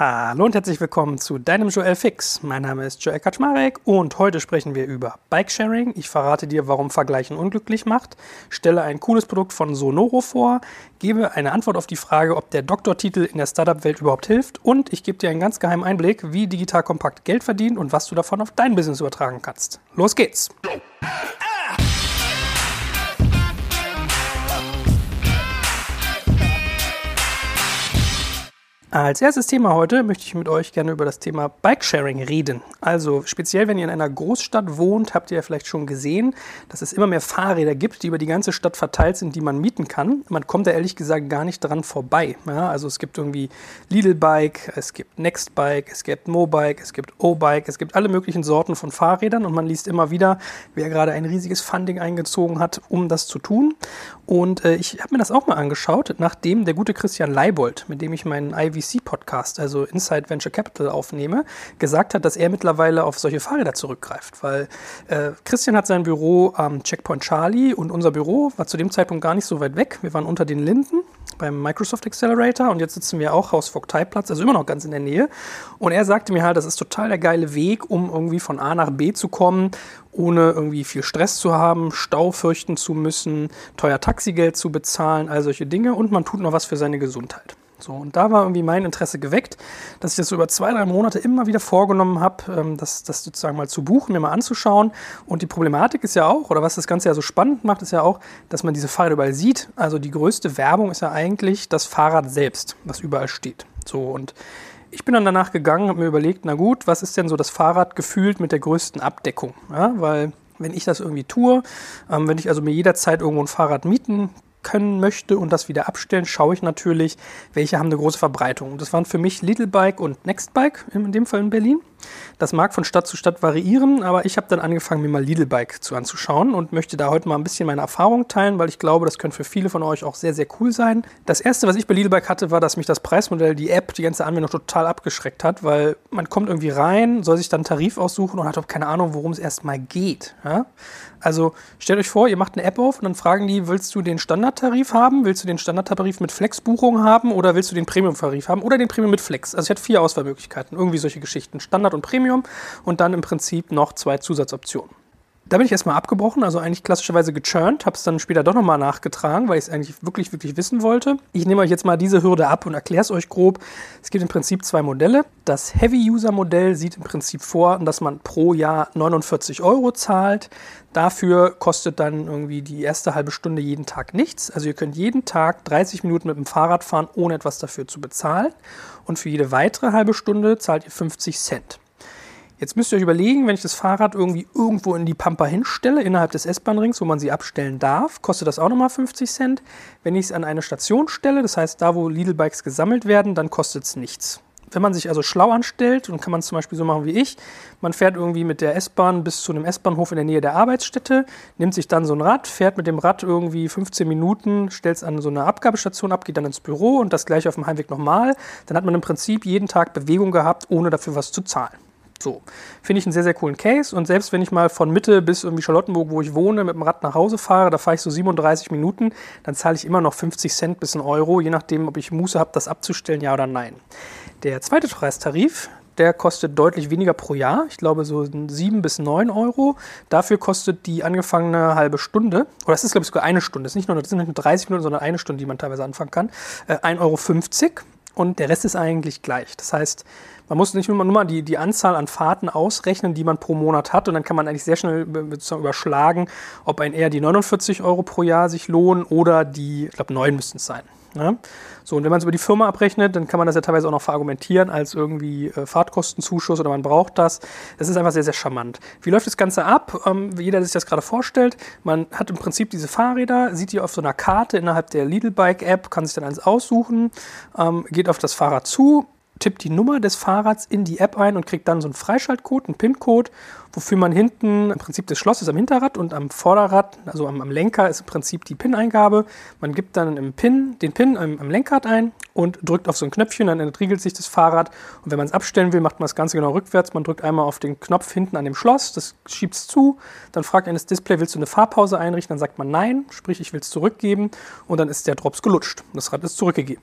Hallo und herzlich willkommen zu deinem Joel Fix. Mein Name ist Joel Kaczmarek und heute sprechen wir über Bikesharing. Ich verrate dir, warum Vergleichen unglücklich macht, stelle ein cooles Produkt von Sonoro vor, gebe eine Antwort auf die Frage, ob der Doktortitel in der Startup-Welt überhaupt hilft und ich gebe dir einen ganz geheimen Einblick, wie Digital Kompakt Geld verdient und was du davon auf dein Business übertragen kannst. Los geht's! Als erstes Thema heute möchte ich mit euch gerne über das Thema Bikesharing reden. Also speziell, wenn ihr in einer Großstadt wohnt, habt ihr ja vielleicht schon gesehen, dass es immer mehr Fahrräder gibt, die über die ganze Stadt verteilt sind, die man mieten kann. Man kommt da ehrlich gesagt gar nicht dran vorbei. Ja, also es gibt irgendwie Lidl Bike, es gibt Next Bike, es gibt Mobike, es gibt O-Bike, es gibt alle möglichen Sorten von Fahrrädern und man liest immer wieder, wer gerade ein riesiges Funding eingezogen hat, um das zu tun. Und äh, ich habe mir das auch mal angeschaut, nachdem der gute Christian Leibold, mit dem ich meinen Ivy VC-Podcast, also Inside Venture Capital, aufnehme, gesagt hat, dass er mittlerweile auf solche Fahrräder zurückgreift. Weil äh, Christian hat sein Büro am Checkpoint Charlie und unser Büro war zu dem Zeitpunkt gar nicht so weit weg. Wir waren unter den Linden beim Microsoft Accelerator und jetzt sitzen wir auch Haus Vogteiplatz, also immer noch ganz in der Nähe. Und er sagte mir halt, das ist total der geile Weg, um irgendwie von A nach B zu kommen, ohne irgendwie viel Stress zu haben, Stau fürchten zu müssen, teuer Taxigeld zu bezahlen, all solche Dinge und man tut noch was für seine Gesundheit. So, und da war irgendwie mein Interesse geweckt, dass ich das so über zwei, drei Monate immer wieder vorgenommen habe, ähm, das, das sozusagen mal zu buchen, mir mal anzuschauen. Und die Problematik ist ja auch, oder was das Ganze ja so spannend macht, ist ja auch, dass man diese Fahrräder überall sieht. Also die größte Werbung ist ja eigentlich das Fahrrad selbst, was überall steht. So, und ich bin dann danach gegangen und mir überlegt, na gut, was ist denn so das Fahrrad gefühlt mit der größten Abdeckung? Ja, weil wenn ich das irgendwie tue, ähm, wenn ich also mir jederzeit irgendwo ein Fahrrad mieten können möchte und das wieder abstellen, schaue ich natürlich, welche haben eine große Verbreitung. Das waren für mich Little Bike und Next Bike, in dem Fall in Berlin. Das mag von Stadt zu Stadt variieren, aber ich habe dann angefangen, mir mal Lidl Bike zu anzuschauen und möchte da heute mal ein bisschen meine Erfahrung teilen, weil ich glaube, das könnte für viele von euch auch sehr, sehr cool sein. Das erste, was ich bei Lidl Bike hatte, war, dass mich das Preismodell, die App, die ganze Anwendung total abgeschreckt hat, weil man kommt irgendwie rein, soll sich dann einen Tarif aussuchen und hat auch keine Ahnung, worum es erstmal geht. Ja? Also stellt euch vor, ihr macht eine App auf und dann fragen die, willst du den Standardtarif haben? Willst du den Standardtarif mit Flexbuchung haben oder willst du den Premium-Tarif haben oder den Premium mit Flex? Also ich hatte vier Auswahlmöglichkeiten, irgendwie solche Geschichten. Standard Standard und Premium und dann im Prinzip noch zwei Zusatzoptionen. Da bin ich erstmal abgebrochen, also eigentlich klassischerweise gechurnt, habe es dann später doch nochmal nachgetragen, weil ich es eigentlich wirklich, wirklich wissen wollte. Ich nehme euch jetzt mal diese Hürde ab und erkläre es euch grob. Es gibt im Prinzip zwei Modelle. Das Heavy-User-Modell sieht im Prinzip vor, dass man pro Jahr 49 Euro zahlt. Dafür kostet dann irgendwie die erste halbe Stunde jeden Tag nichts. Also ihr könnt jeden Tag 30 Minuten mit dem Fahrrad fahren, ohne etwas dafür zu bezahlen. Und für jede weitere halbe Stunde zahlt ihr 50 Cent. Jetzt müsst ihr euch überlegen, wenn ich das Fahrrad irgendwie irgendwo in die Pampa hinstelle, innerhalb des S-Bahn-Rings, wo man sie abstellen darf, kostet das auch nochmal 50 Cent. Wenn ich es an eine Station stelle, das heißt da, wo Lidl-Bikes gesammelt werden, dann kostet es nichts. Wenn man sich also schlau anstellt, und kann man es zum Beispiel so machen wie ich, man fährt irgendwie mit der S-Bahn bis zu einem S-Bahnhof in der Nähe der Arbeitsstätte, nimmt sich dann so ein Rad, fährt mit dem Rad irgendwie 15 Minuten, stellt es an so eine Abgabestation ab, geht dann ins Büro und das gleiche auf dem Heimweg nochmal, dann hat man im Prinzip jeden Tag Bewegung gehabt, ohne dafür was zu zahlen. So, finde ich einen sehr, sehr coolen Case. Und selbst wenn ich mal von Mitte bis irgendwie Charlottenburg, wo ich wohne, mit dem Rad nach Hause fahre, da fahre ich so 37 Minuten, dann zahle ich immer noch 50 Cent bis einen Euro, je nachdem, ob ich Muße habe, das abzustellen, ja oder nein. Der zweite Preistarif, der kostet deutlich weniger pro Jahr. Ich glaube so 7 bis 9 Euro. Dafür kostet die angefangene halbe Stunde, oder es ist glaube ich sogar eine Stunde, das, ist nicht nur, das sind nicht nur 30 Minuten, sondern eine Stunde, die man teilweise anfangen kann, äh, 1,50 Euro und der Rest ist eigentlich gleich. Das heißt, man muss nicht nur, mal die, die Anzahl an Fahrten ausrechnen, die man pro Monat hat und dann kann man eigentlich sehr schnell überschlagen, ob ein eher die 49 Euro pro Jahr sich lohnen oder die, ich glaube, 9 müssten es sein. Ja? So, und wenn man es über die Firma abrechnet, dann kann man das ja teilweise auch noch verargumentieren als irgendwie äh, Fahrtkostenzuschuss oder man braucht das. Das ist einfach sehr, sehr charmant. Wie läuft das Ganze ab? Ähm, wie jeder sich das gerade vorstellt, man hat im Prinzip diese Fahrräder, sieht die auf so einer Karte innerhalb der Lidl Bike App, kann sich dann eins aussuchen, ähm, geht auf das Fahrrad zu, tippt die Nummer des Fahrrads in die App ein und kriegt dann so einen Freischaltcode, einen PIN-Code, wofür man hinten im Prinzip das Schloss ist am Hinterrad und am Vorderrad, also am, am Lenker, ist im Prinzip die PIN-Eingabe. Man gibt dann im PIN, den PIN am, am, Lenkrad ein und drückt auf so ein Knöpfchen, dann entriegelt sich das Fahrrad. Und wenn man es abstellen will, macht man das Ganze genau rückwärts. Man drückt einmal auf den Knopf hinten an dem Schloss, das schiebt es zu. Dann fragt ein das Display, willst du eine Fahrpause einrichten? Dann sagt man nein, sprich ich will es zurückgeben und dann ist der Drops gelutscht. Das Rad ist zurückgegeben.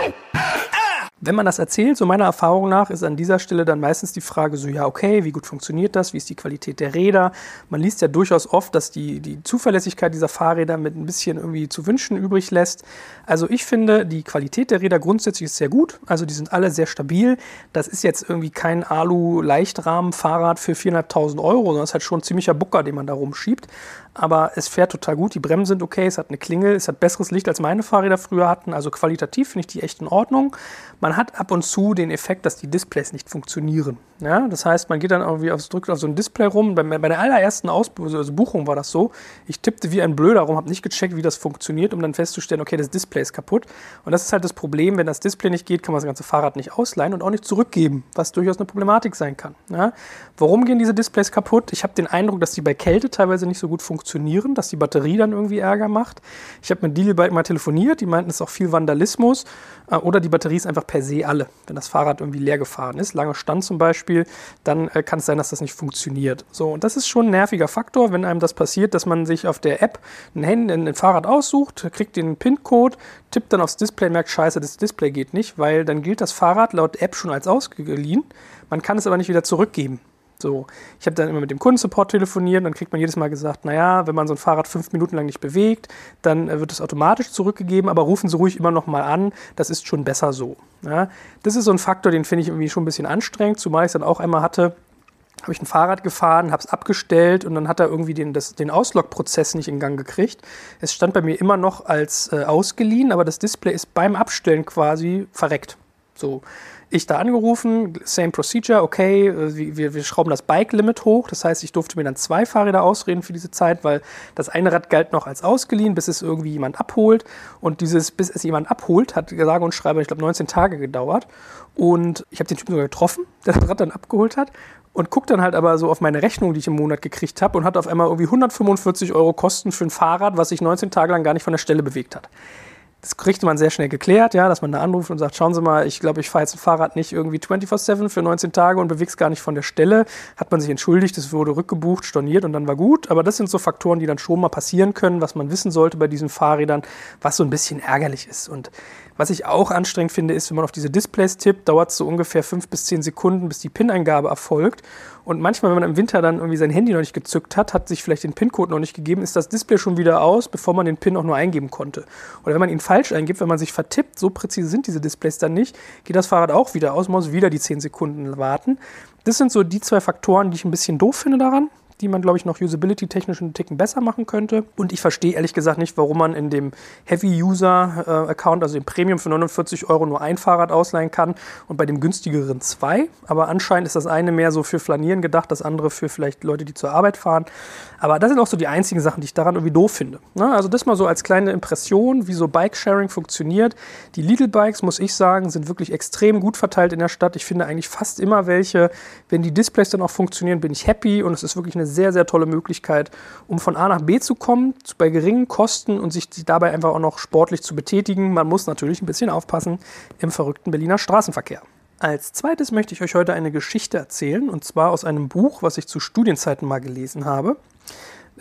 Wenn man das erzählt, so meiner Erfahrung nach, ist an dieser Stelle dann meistens die Frage so, ja, okay, wie gut funktioniert das? Wie ist die Qualität der Räder? Man liest ja durchaus oft, dass die, die Zuverlässigkeit dieser Fahrräder mit ein bisschen irgendwie zu wünschen übrig lässt. Also ich finde, die Qualität der Räder grundsätzlich ist sehr gut. Also die sind alle sehr stabil. Das ist jetzt irgendwie kein Alu-Leichtrahmen-Fahrrad für 400.000 Euro, sondern es ist halt schon ein ziemlicher Bucker, den man da rumschiebt aber es fährt total gut. Die Bremsen sind okay, es hat eine Klingel, es hat besseres Licht als meine Fahrräder früher hatten. Also qualitativ finde ich die echt in Ordnung. Man hat ab und zu den Effekt, dass die Displays nicht funktionieren. Ja, das heißt, man geht dann irgendwie aufs, drückt auf so ein Display rum. Bei, bei der allerersten Ausbuchung also Buchung war das so. Ich tippte wie ein Blöder rum, habe nicht gecheckt, wie das funktioniert, um dann festzustellen, okay, das Display ist kaputt. Und das ist halt das Problem, wenn das Display nicht geht, kann man das ganze Fahrrad nicht ausleihen und auch nicht zurückgeben, was durchaus eine Problematik sein kann. Ja, warum gehen diese Displays kaputt? Ich habe den Eindruck, dass die bei Kälte teilweise nicht so gut funktionieren funktionieren, dass die Batterie dann irgendwie Ärger macht. Ich habe mit Dealbike mal telefoniert, die meinten, es ist auch viel Vandalismus äh, oder die Batterie ist einfach per se alle. Wenn das Fahrrad irgendwie leer gefahren ist, lange Stand zum Beispiel, dann äh, kann es sein, dass das nicht funktioniert. So, und das ist schon ein nerviger Faktor, wenn einem das passiert, dass man sich auf der App ein, Handy, ein Fahrrad aussucht, kriegt den PIN-Code, tippt dann aufs Display, merkt, scheiße, das Display geht nicht, weil dann gilt das Fahrrad laut App schon als ausgeliehen. Man kann es aber nicht wieder zurückgeben. So, ich habe dann immer mit dem Kundensupport telefoniert, dann kriegt man jedes Mal gesagt, naja, wenn man so ein Fahrrad fünf Minuten lang nicht bewegt, dann äh, wird es automatisch zurückgegeben, aber rufen Sie ruhig immer noch mal an, das ist schon besser so. Ja, das ist so ein Faktor, den finde ich irgendwie schon ein bisschen anstrengend, zumal ich es dann auch einmal hatte, habe ich ein Fahrrad gefahren, habe es abgestellt und dann hat er irgendwie den, das, den Auslog-Prozess nicht in Gang gekriegt. Es stand bei mir immer noch als äh, ausgeliehen, aber das Display ist beim Abstellen quasi verreckt. So, ich da angerufen, same procedure, okay, wir, wir schrauben das Bike-Limit hoch. Das heißt, ich durfte mir dann zwei Fahrräder ausreden für diese Zeit, weil das eine Rad galt noch als ausgeliehen, bis es irgendwie jemand abholt. Und dieses, bis es jemand abholt, hat sage und schreibe, ich glaube, 19 Tage gedauert. Und ich habe den Typen sogar getroffen, der das Rad dann abgeholt hat. Und guckt dann halt aber so auf meine Rechnung, die ich im Monat gekriegt habe, und hat auf einmal irgendwie 145 Euro Kosten für ein Fahrrad, was sich 19 Tage lang gar nicht von der Stelle bewegt hat das kriegt man sehr schnell geklärt, ja, dass man da anruft und sagt, schauen Sie mal, ich glaube, ich fahre jetzt ein Fahrrad nicht irgendwie 24-7 für 19 Tage und bewege gar nicht von der Stelle. Hat man sich entschuldigt, es wurde rückgebucht, storniert und dann war gut. Aber das sind so Faktoren, die dann schon mal passieren können, was man wissen sollte bei diesen Fahrrädern, was so ein bisschen ärgerlich ist. Und was ich auch anstrengend finde, ist, wenn man auf diese Displays tippt, dauert es so ungefähr fünf bis zehn Sekunden, bis die PIN-Eingabe erfolgt. Und manchmal, wenn man im Winter dann irgendwie sein Handy noch nicht gezückt hat, hat sich vielleicht den PIN-Code noch nicht gegeben, ist das Display schon wieder aus, bevor man den PIN auch nur eingeben konnte. Oder wenn man ihn falsch eingibt, wenn man sich vertippt, so präzise sind diese Displays dann nicht, geht das Fahrrad auch wieder aus, muss wieder die zehn Sekunden warten. Das sind so die zwei Faktoren, die ich ein bisschen doof finde daran die man, glaube ich, noch usability-technisch einen Ticken besser machen könnte. Und ich verstehe ehrlich gesagt nicht, warum man in dem Heavy-User-Account, also dem Premium für 49 Euro, nur ein Fahrrad ausleihen kann und bei dem günstigeren zwei. Aber anscheinend ist das eine mehr so für Flanieren gedacht, das andere für vielleicht Leute, die zur Arbeit fahren. Aber das sind auch so die einzigen Sachen, die ich daran irgendwie doof finde. Ne? Also das mal so als kleine Impression, wie so Bike-Sharing funktioniert. Die Lidl-Bikes, muss ich sagen, sind wirklich extrem gut verteilt in der Stadt. Ich finde eigentlich fast immer welche. Wenn die Displays dann auch funktionieren, bin ich happy und es ist wirklich eine sehr, sehr tolle Möglichkeit, um von A nach B zu kommen, bei geringen Kosten und sich dabei einfach auch noch sportlich zu betätigen. Man muss natürlich ein bisschen aufpassen im verrückten Berliner Straßenverkehr. Als zweites möchte ich euch heute eine Geschichte erzählen, und zwar aus einem Buch, was ich zu Studienzeiten mal gelesen habe.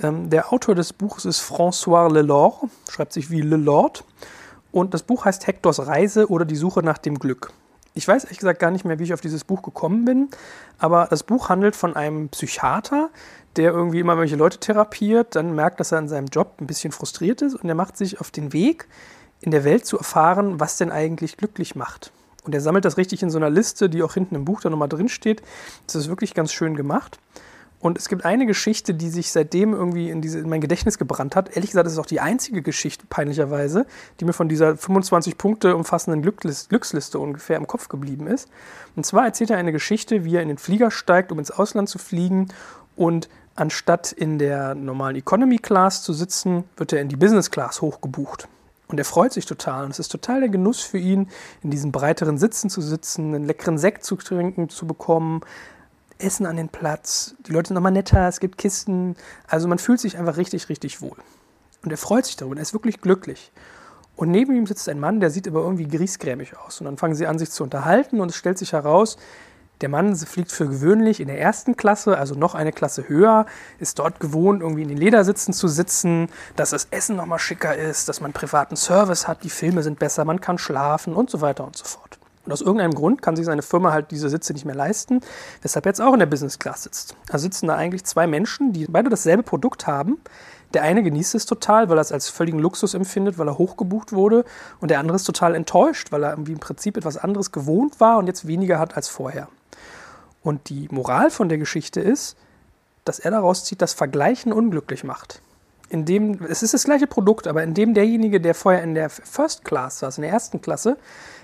Ähm, der Autor des Buches ist François Lelord, schreibt sich wie Lelord. Und das Buch heißt Hectors Reise oder die Suche nach dem Glück. Ich weiß ehrlich gesagt gar nicht mehr, wie ich auf dieses Buch gekommen bin, aber das Buch handelt von einem Psychiater, der irgendwie immer welche Leute therapiert, dann merkt, dass er in seinem Job ein bisschen frustriert ist und er macht sich auf den Weg, in der Welt zu erfahren, was denn eigentlich glücklich macht. Und er sammelt das richtig in so einer Liste, die auch hinten im Buch da nochmal drin steht. Das ist wirklich ganz schön gemacht. Und es gibt eine Geschichte, die sich seitdem irgendwie in, diese, in mein Gedächtnis gebrannt hat. Ehrlich gesagt, ist es auch die einzige Geschichte, peinlicherweise, die mir von dieser 25 Punkte umfassenden Glückliste, Glücksliste ungefähr im Kopf geblieben ist. Und zwar erzählt er eine Geschichte, wie er in den Flieger steigt, um ins Ausland zu fliegen. Und anstatt in der normalen Economy Class zu sitzen, wird er in die Business Class hochgebucht. Und er freut sich total. Und es ist total der Genuss für ihn, in diesen breiteren Sitzen zu sitzen, einen leckeren Sekt zu trinken, zu bekommen, Essen an den Platz, die Leute sind nochmal netter, es gibt Kisten. Also man fühlt sich einfach richtig, richtig wohl. Und er freut sich darüber, er ist wirklich glücklich. Und neben ihm sitzt ein Mann, der sieht aber irgendwie griesgrämig aus. Und dann fangen sie an, sich zu unterhalten und es stellt sich heraus, der Mann fliegt für gewöhnlich in der ersten Klasse, also noch eine Klasse höher, ist dort gewohnt, irgendwie in den Ledersitzen zu sitzen, dass das Essen nochmal schicker ist, dass man privaten Service hat, die Filme sind besser, man kann schlafen und so weiter und so fort. Und aus irgendeinem Grund kann sich seine Firma halt diese Sitze nicht mehr leisten, weshalb er jetzt auch in der Business Class sitzt. Also sitzen da eigentlich zwei Menschen, die beide dasselbe Produkt haben. Der eine genießt es total, weil er es als völligen Luxus empfindet, weil er hochgebucht wurde. Und der andere ist total enttäuscht, weil er irgendwie im Prinzip etwas anderes gewohnt war und jetzt weniger hat als vorher. Und die Moral von der Geschichte ist, dass er daraus zieht, dass Vergleichen unglücklich macht. Indem, es ist das gleiche Produkt, aber indem derjenige, der vorher in der First Class saß, in der ersten Klasse,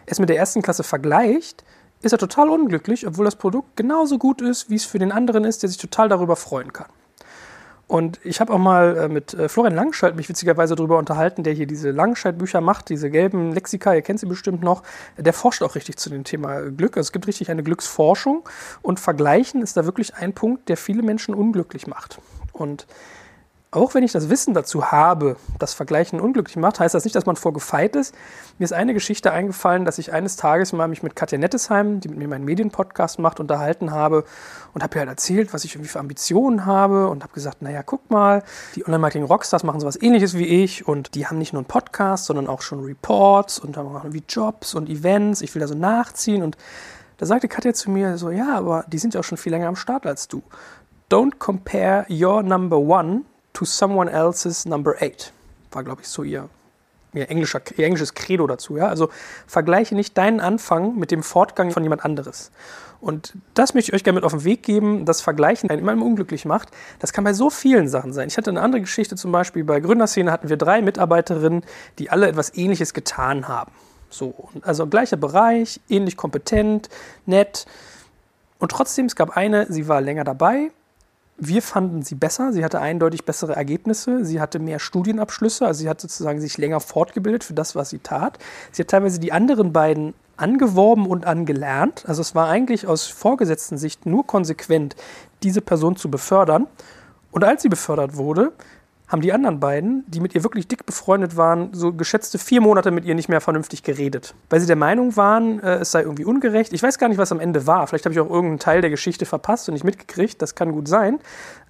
es mit der ersten Klasse vergleicht, ist er total unglücklich, obwohl das Produkt genauso gut ist, wie es für den anderen ist, der sich total darüber freuen kann. Und ich habe auch mal äh, mit äh, Florian Langscheid mich witzigerweise darüber unterhalten, der hier diese Langscheid-Bücher macht, diese gelben Lexika, ihr kennt sie bestimmt noch. Der forscht auch richtig zu dem Thema Glück. Also es gibt richtig eine Glücksforschung und Vergleichen ist da wirklich ein Punkt, der viele Menschen unglücklich macht. Und auch wenn ich das Wissen dazu habe, dass Vergleichen unglücklich macht, heißt das nicht, dass man vorgefeit ist. Mir ist eine Geschichte eingefallen, dass ich eines Tages mal mich mit Katja Nettesheim, die mit mir meinen Medienpodcast macht, unterhalten habe und habe ihr halt erzählt, was ich irgendwie für Ambitionen habe und habe gesagt, naja, guck mal, die Online-Marketing-Rockstars machen sowas ähnliches wie ich und die haben nicht nur einen Podcast, sondern auch schon Reports und haben auch wie Jobs und Events. Ich will da so nachziehen und da sagte Katja zu mir so, ja, aber die sind ja auch schon viel länger am Start als du. Don't compare your number one to someone else's number eight. War, glaube ich, so ihr, ihr, englischer, ihr englisches Credo dazu. Ja? Also vergleiche nicht deinen Anfang mit dem Fortgang von jemand anderes. Und das möchte ich euch gerne mit auf den Weg geben, das Vergleichen einen immer unglücklich macht. Das kann bei so vielen Sachen sein. Ich hatte eine andere Geschichte zum Beispiel, bei Gründerszene hatten wir drei Mitarbeiterinnen, die alle etwas Ähnliches getan haben. So, also gleicher Bereich, ähnlich kompetent, nett. Und trotzdem, es gab eine, sie war länger dabei wir fanden sie besser. Sie hatte eindeutig bessere Ergebnisse. Sie hatte mehr Studienabschlüsse. Also sie hat sozusagen sich länger fortgebildet für das, was sie tat. Sie hat teilweise die anderen beiden angeworben und angelernt. Also es war eigentlich aus vorgesetzten Sicht nur konsequent, diese Person zu befördern. Und als sie befördert wurde, haben die anderen beiden, die mit ihr wirklich dick befreundet waren, so geschätzte vier Monate mit ihr nicht mehr vernünftig geredet. Weil sie der Meinung waren, äh, es sei irgendwie ungerecht. Ich weiß gar nicht, was am Ende war. Vielleicht habe ich auch irgendeinen Teil der Geschichte verpasst und nicht mitgekriegt. Das kann gut sein.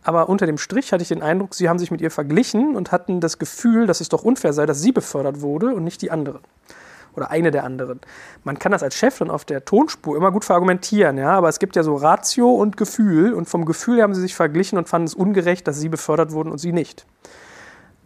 Aber unter dem Strich hatte ich den Eindruck, sie haben sich mit ihr verglichen und hatten das Gefühl, dass es doch unfair sei, dass sie befördert wurde und nicht die anderen oder eine der anderen. Man kann das als Chef dann auf der Tonspur immer gut verargumentieren, ja, aber es gibt ja so Ratio und Gefühl und vom Gefühl haben sie sich verglichen und fanden es ungerecht, dass sie befördert wurden und sie nicht.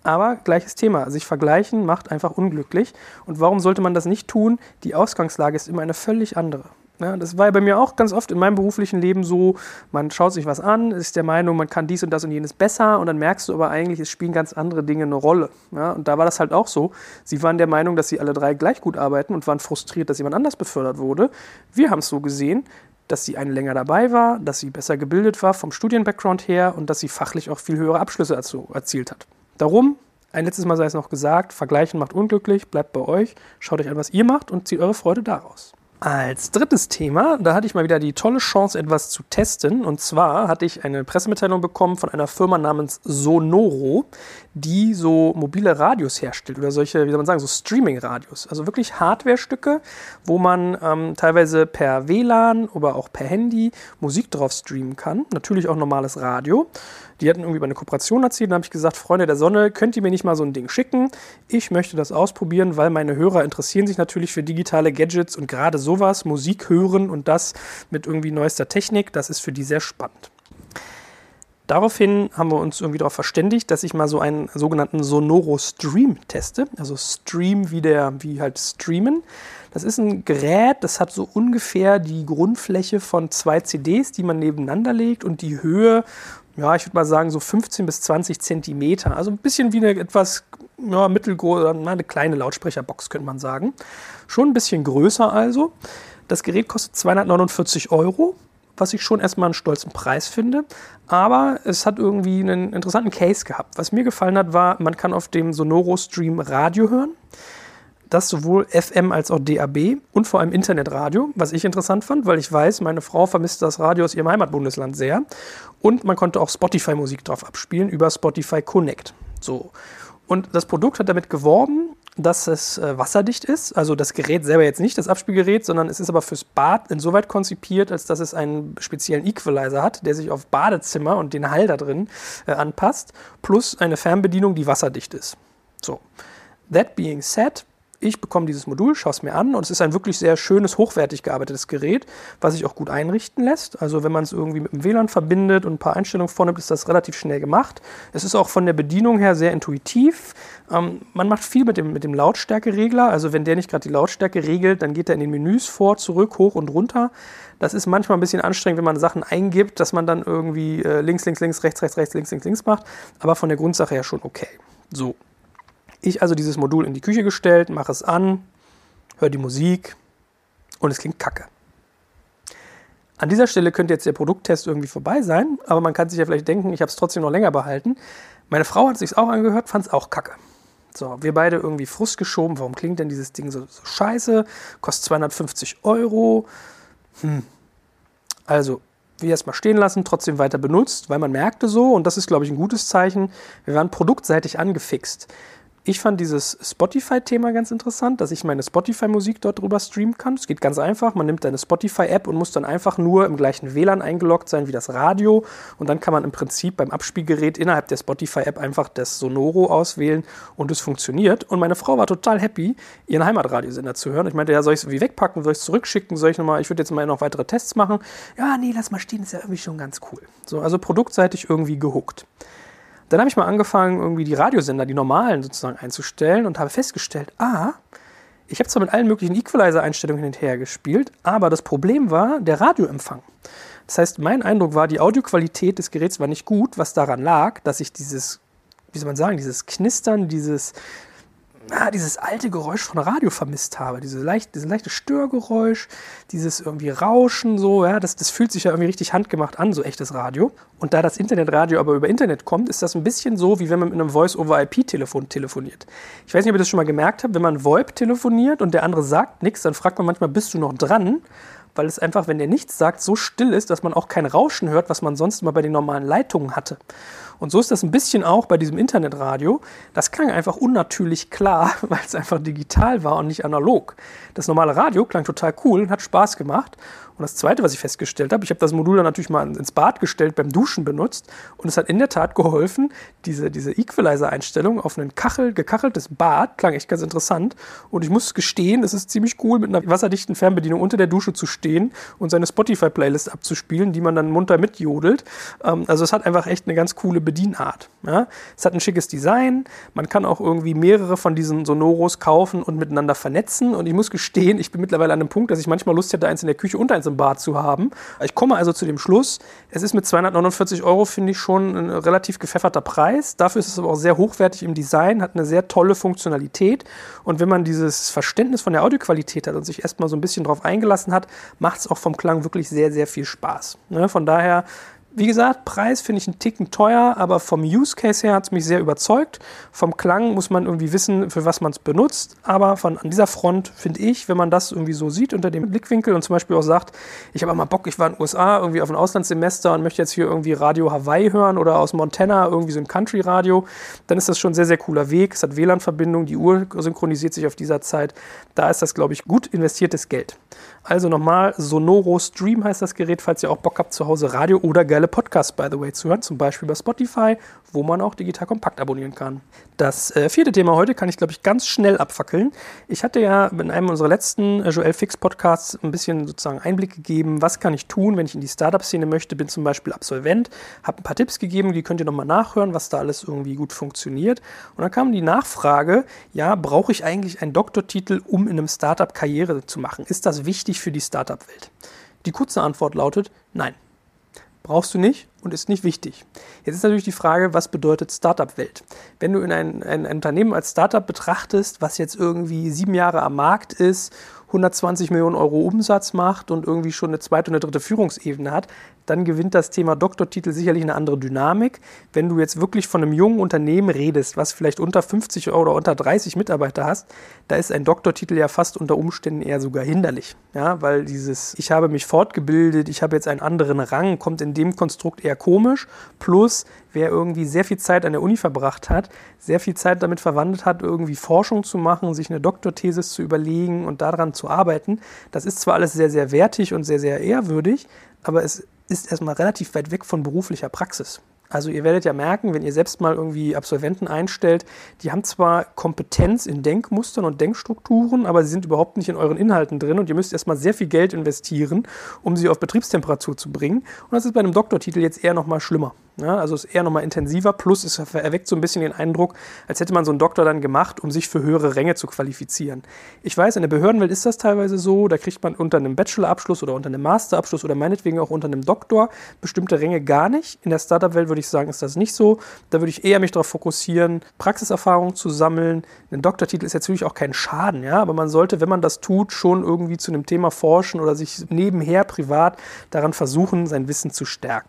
Aber gleiches Thema, sich vergleichen macht einfach unglücklich. Und warum sollte man das nicht tun? Die Ausgangslage ist immer eine völlig andere. Ja, das war ja bei mir auch ganz oft in meinem beruflichen Leben so, man schaut sich was an, ist der Meinung, man kann dies und das und jenes besser und dann merkst du aber eigentlich, es spielen ganz andere Dinge eine Rolle. Ja, und da war das halt auch so. Sie waren der Meinung, dass sie alle drei gleich gut arbeiten und waren frustriert, dass jemand anders befördert wurde. Wir haben es so gesehen, dass sie eine länger dabei war, dass sie besser gebildet war vom Studienbackground her und dass sie fachlich auch viel höhere Abschlüsse erzielt hat. Darum, ein letztes Mal sei es noch gesagt, vergleichen macht unglücklich, bleibt bei euch, schaut euch an, was ihr macht und zieht eure Freude daraus. Als drittes Thema, da hatte ich mal wieder die tolle Chance, etwas zu testen. Und zwar hatte ich eine Pressemitteilung bekommen von einer Firma namens Sonoro, die so mobile Radios herstellt oder solche, wie soll man sagen, so Streaming-Radios. Also wirklich Hardware-Stücke, wo man ähm, teilweise per WLAN oder auch per Handy Musik drauf streamen kann. Natürlich auch normales Radio. Die hatten irgendwie über eine Kooperation erzählt. Dann habe ich gesagt, Freunde der Sonne, könnt ihr mir nicht mal so ein Ding schicken? Ich möchte das ausprobieren, weil meine Hörer interessieren sich natürlich für digitale Gadgets und gerade sowas, Musik hören und das mit irgendwie neuester Technik, das ist für die sehr spannend. Daraufhin haben wir uns irgendwie darauf verständigt, dass ich mal so einen sogenannten Sonoro Stream teste. Also Stream wie der, wie halt streamen. Das ist ein Gerät, das hat so ungefähr die Grundfläche von zwei CDs, die man nebeneinander legt und die Höhe, ja, ich würde mal sagen, so 15 bis 20 Zentimeter. Also ein bisschen wie eine etwas ja, mittelgroße, eine kleine Lautsprecherbox, könnte man sagen. Schon ein bisschen größer also. Das Gerät kostet 249 Euro was ich schon erstmal einen stolzen Preis finde. Aber es hat irgendwie einen interessanten Case gehabt. Was mir gefallen hat, war, man kann auf dem Sonoro Stream Radio hören. Das sowohl FM als auch DAB und vor allem Internetradio, was ich interessant fand, weil ich weiß, meine Frau vermisst das Radio aus ihrem Heimatbundesland sehr. Und man konnte auch Spotify-Musik drauf abspielen über Spotify Connect. So. Und das Produkt hat damit geworben, dass es äh, wasserdicht ist. Also das Gerät selber jetzt nicht, das Abspielgerät, sondern es ist aber fürs Bad insoweit konzipiert, als dass es einen speziellen Equalizer hat, der sich auf Badezimmer und den Hall da drin äh, anpasst, plus eine Fernbedienung, die wasserdicht ist. So. That being said, ich bekomme dieses Modul, schaue es mir an und es ist ein wirklich sehr schönes, hochwertig gearbeitetes Gerät, was sich auch gut einrichten lässt. Also wenn man es irgendwie mit dem WLAN verbindet und ein paar Einstellungen vornimmt, ist das relativ schnell gemacht. Es ist auch von der Bedienung her sehr intuitiv. Ähm, man macht viel mit dem, mit dem Lautstärkeregler. Also wenn der nicht gerade die Lautstärke regelt, dann geht er in den Menüs vor, zurück, hoch und runter. Das ist manchmal ein bisschen anstrengend, wenn man Sachen eingibt, dass man dann irgendwie äh, links, links, links, rechts, rechts, rechts, links, links, links macht. Aber von der Grundsache her schon okay. So, ich also dieses Modul in die Küche gestellt, mache es an, höre die Musik und es klingt kacke. An dieser Stelle könnte jetzt der Produkttest irgendwie vorbei sein, aber man kann sich ja vielleicht denken, ich habe es trotzdem noch länger behalten. Meine Frau hat es sich auch angehört, fand es auch kacke. So, wir beide irgendwie Frust geschoben. Warum klingt denn dieses Ding so, so scheiße? Kostet 250 Euro. Hm. Also, wir erstmal stehen lassen, trotzdem weiter benutzt, weil man merkte so, und das ist, glaube ich, ein gutes Zeichen, wir waren produktseitig angefixt ich fand dieses Spotify-Thema ganz interessant, dass ich meine Spotify-Musik dort drüber streamen kann. Es geht ganz einfach. Man nimmt deine Spotify-App und muss dann einfach nur im gleichen WLAN eingeloggt sein wie das Radio. Und dann kann man im Prinzip beim Abspielgerät innerhalb der Spotify-App einfach das Sonoro auswählen und es funktioniert. Und meine Frau war total happy, ihren Heimatradiosender zu hören. Ich meinte, ja, soll ich es irgendwie wegpacken? Soll ich es zurückschicken? Soll ich nochmal, ich würde jetzt mal noch weitere Tests machen? Ja, nee, lass mal stehen, ist ja irgendwie schon ganz cool. So, also produktseitig irgendwie gehuckt. Dann habe ich mal angefangen, irgendwie die Radiosender, die normalen sozusagen einzustellen und habe festgestellt, ah, ich habe zwar mit allen möglichen Equalizer-Einstellungen hin und her gespielt, aber das Problem war der Radioempfang. Das heißt, mein Eindruck war, die Audioqualität des Geräts war nicht gut, was daran lag, dass ich dieses, wie soll man sagen, dieses Knistern, dieses ah, dieses alte Geräusch von Radio vermisst habe. Diese leicht, dieses leichte Störgeräusch, dieses irgendwie Rauschen, so, ja, das, das fühlt sich ja irgendwie richtig handgemacht an, so echtes Radio. Und da das Internetradio aber über Internet kommt, ist das ein bisschen so, wie wenn man mit einem Voice-over-IP-Telefon telefoniert. Ich weiß nicht, ob ihr das schon mal gemerkt habt, wenn man VoIP telefoniert und der andere sagt nichts, dann fragt man manchmal, bist du noch dran? weil es einfach, wenn der nichts sagt, so still ist, dass man auch kein Rauschen hört, was man sonst immer bei den normalen Leitungen hatte. Und so ist das ein bisschen auch bei diesem Internetradio. Das klang einfach unnatürlich klar, weil es einfach digital war und nicht analog. Das normale Radio klang total cool und hat Spaß gemacht. Und das Zweite, was ich festgestellt habe, ich habe das Modul dann natürlich mal ins Bad gestellt, beim Duschen benutzt und es hat in der Tat geholfen, diese, diese Equalizer-Einstellung auf ein Kachel, gekacheltes Bad, klang echt ganz interessant. Und ich muss gestehen, es ist ziemlich cool, mit einer wasserdichten Fernbedienung unter der Dusche zu stehen und seine Spotify-Playlist abzuspielen, die man dann munter mitjodelt. Ähm, also es hat einfach echt eine ganz coole Bedienart. Es hat ein schickes Design, man kann auch irgendwie mehrere von diesen Sonoros kaufen und miteinander vernetzen. Und ich muss gestehen, ich bin mittlerweile an einem Punkt, dass ich manchmal Lust hätte, eins in der Küche und eins im Bad zu haben. Ich komme also zu dem Schluss, es ist mit 249 Euro, finde ich, schon ein relativ gepfefferter Preis. Dafür ist es aber auch sehr hochwertig im Design, hat eine sehr tolle Funktionalität. Und wenn man dieses Verständnis von der Audioqualität hat und sich erstmal so ein bisschen drauf eingelassen hat, macht es auch vom Klang wirklich sehr, sehr viel Spaß. Ne? Von daher wie gesagt, Preis finde ich einen Ticken teuer, aber vom Use Case her hat es mich sehr überzeugt. Vom Klang muss man irgendwie wissen, für was man es benutzt. Aber von an dieser Front finde ich, wenn man das irgendwie so sieht unter dem Blickwinkel und zum Beispiel auch sagt, ich habe mal Bock, ich war in den USA irgendwie auf ein Auslandssemester und möchte jetzt hier irgendwie Radio Hawaii hören oder aus Montana irgendwie so ein Country-Radio, dann ist das schon ein sehr, sehr cooler Weg. Es hat WLAN-Verbindung, die Uhr synchronisiert sich auf dieser Zeit. Da ist das, glaube ich, gut investiertes Geld. Also nochmal, Sonoro Stream heißt das Gerät, falls ihr auch Bock habt, zu Hause Radio oder geile Podcasts, by the way, zu hören. Zum Beispiel bei Spotify, wo man auch digital kompakt abonnieren kann. Das äh, vierte Thema heute kann ich, glaube ich, ganz schnell abfackeln. Ich hatte ja in einem unserer letzten äh, Joel Fix Podcasts ein bisschen sozusagen Einblick gegeben, was kann ich tun, wenn ich in die Startup-Szene möchte, bin zum Beispiel Absolvent, habe ein paar Tipps gegeben, die könnt ihr nochmal nachhören, was da alles irgendwie gut funktioniert. Und dann kam die Nachfrage, ja, brauche ich eigentlich einen Doktortitel, um in einem Startup Karriere zu machen? Ist das wichtig für die Startup-Welt? Die kurze Antwort lautet, nein. Brauchst du nicht und ist nicht wichtig. Jetzt ist natürlich die Frage, was bedeutet Startup-Welt? Wenn du in ein, ein, ein Unternehmen als Startup betrachtest, was jetzt irgendwie sieben Jahre am Markt ist 120 Millionen Euro Umsatz macht und irgendwie schon eine zweite und eine dritte Führungsebene hat, dann gewinnt das Thema Doktortitel sicherlich eine andere Dynamik. Wenn du jetzt wirklich von einem jungen Unternehmen redest, was vielleicht unter 50 oder unter 30 Mitarbeiter hast, da ist ein Doktortitel ja fast unter Umständen eher sogar hinderlich. Ja, weil dieses, ich habe mich fortgebildet, ich habe jetzt einen anderen Rang, kommt in dem Konstrukt eher komisch. Plus, wer irgendwie sehr viel Zeit an der Uni verbracht hat, sehr viel Zeit damit verwandelt hat, irgendwie Forschung zu machen, sich eine Doktorthesis zu überlegen und daran zu arbeiten. Das ist zwar alles sehr, sehr wertig und sehr, sehr ehrwürdig, aber es ist erstmal relativ weit weg von beruflicher Praxis. Also ihr werdet ja merken, wenn ihr selbst mal irgendwie Absolventen einstellt, die haben zwar Kompetenz in Denkmustern und Denkstrukturen, aber sie sind überhaupt nicht in euren Inhalten drin und ihr müsst erstmal sehr viel Geld investieren, um sie auf Betriebstemperatur zu bringen. Und das ist bei einem Doktortitel jetzt eher nochmal schlimmer. Ja, also ist eher nochmal intensiver, plus es erweckt so ein bisschen den Eindruck, als hätte man so einen Doktor dann gemacht, um sich für höhere Ränge zu qualifizieren. Ich weiß, in der Behördenwelt ist das teilweise so, da kriegt man unter einem Bachelorabschluss oder unter einem Masterabschluss oder meinetwegen auch unter einem Doktor bestimmte Ränge gar nicht. In der Startup-Welt würde ich sagen, ist das nicht so. Da würde ich eher mich darauf fokussieren, Praxiserfahrung zu sammeln. Ein Doktortitel ist natürlich auch kein Schaden, ja, aber man sollte, wenn man das tut, schon irgendwie zu einem Thema forschen oder sich nebenher privat daran versuchen, sein Wissen zu stärken.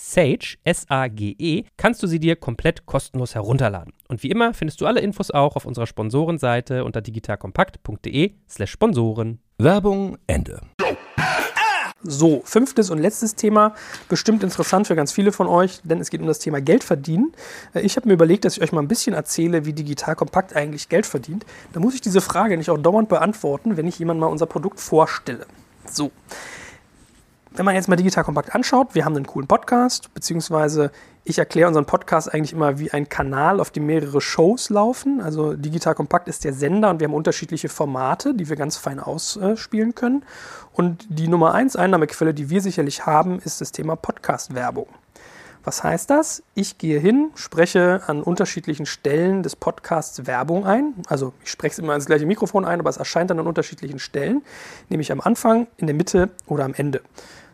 Sage, S-A-G-E, kannst du sie dir komplett kostenlos herunterladen. Und wie immer findest du alle Infos auch auf unserer Sponsorenseite unter digitalkompakt.de slash Sponsoren. Werbung Ende. So, fünftes und letztes Thema, bestimmt interessant für ganz viele von euch, denn es geht um das Thema Geld verdienen. Äh, ich habe mir überlegt, dass ich euch mal ein bisschen erzähle, wie Digital Kompakt eigentlich Geld verdient. Da muss ich diese Frage nicht auch dauernd beantworten, wenn ich jemand mal unser Produkt vorstelle. So, wenn man jetzt mal Digital Kompakt anschaut, wir haben einen coolen Podcast, beziehungsweise ich erkläre unseren Podcast eigentlich immer wie ein Kanal, auf dem mehrere Shows laufen. Also Digital Kompakt ist der Sender und wir haben unterschiedliche Formate, die wir ganz fein ausspielen können. Und die Nummer eins Einnahmequelle, die wir sicherlich haben, ist das Thema Podcast-Werbung. Was heißt das? Ich gehe hin, spreche an unterschiedlichen Stellen des Podcasts Werbung ein. Also ich spreche es immer ins gleiche Mikrofon ein, aber es erscheint dann an unterschiedlichen Stellen, nämlich am Anfang, in der Mitte oder am Ende.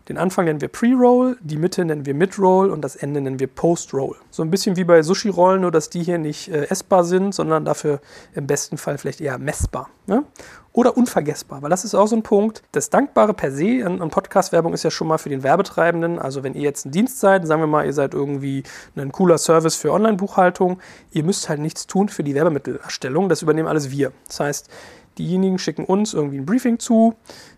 Den Anfang nennen wir Pre-Roll, die Mitte nennen wir Mid-Roll und das Ende nennen wir Post-Roll. So ein bisschen wie bei Sushi-Rollen, nur dass die hier nicht äh, essbar sind, sondern dafür im besten Fall vielleicht eher messbar. Ne? Oder unvergessbar, weil das ist auch so ein Punkt. Das Dankbare per se an, an Podcast-Werbung ist ja schon mal für den Werbetreibenden. Also wenn ihr jetzt ein Dienst seid, sagen wir mal, ihr seid irgendwie ein cooler Service für Online-Buchhaltung, ihr müsst halt nichts tun für die Werbemittelerstellung. Das übernehmen alles wir. Das heißt, diejenigen schicken uns irgendwie ein Briefing zu,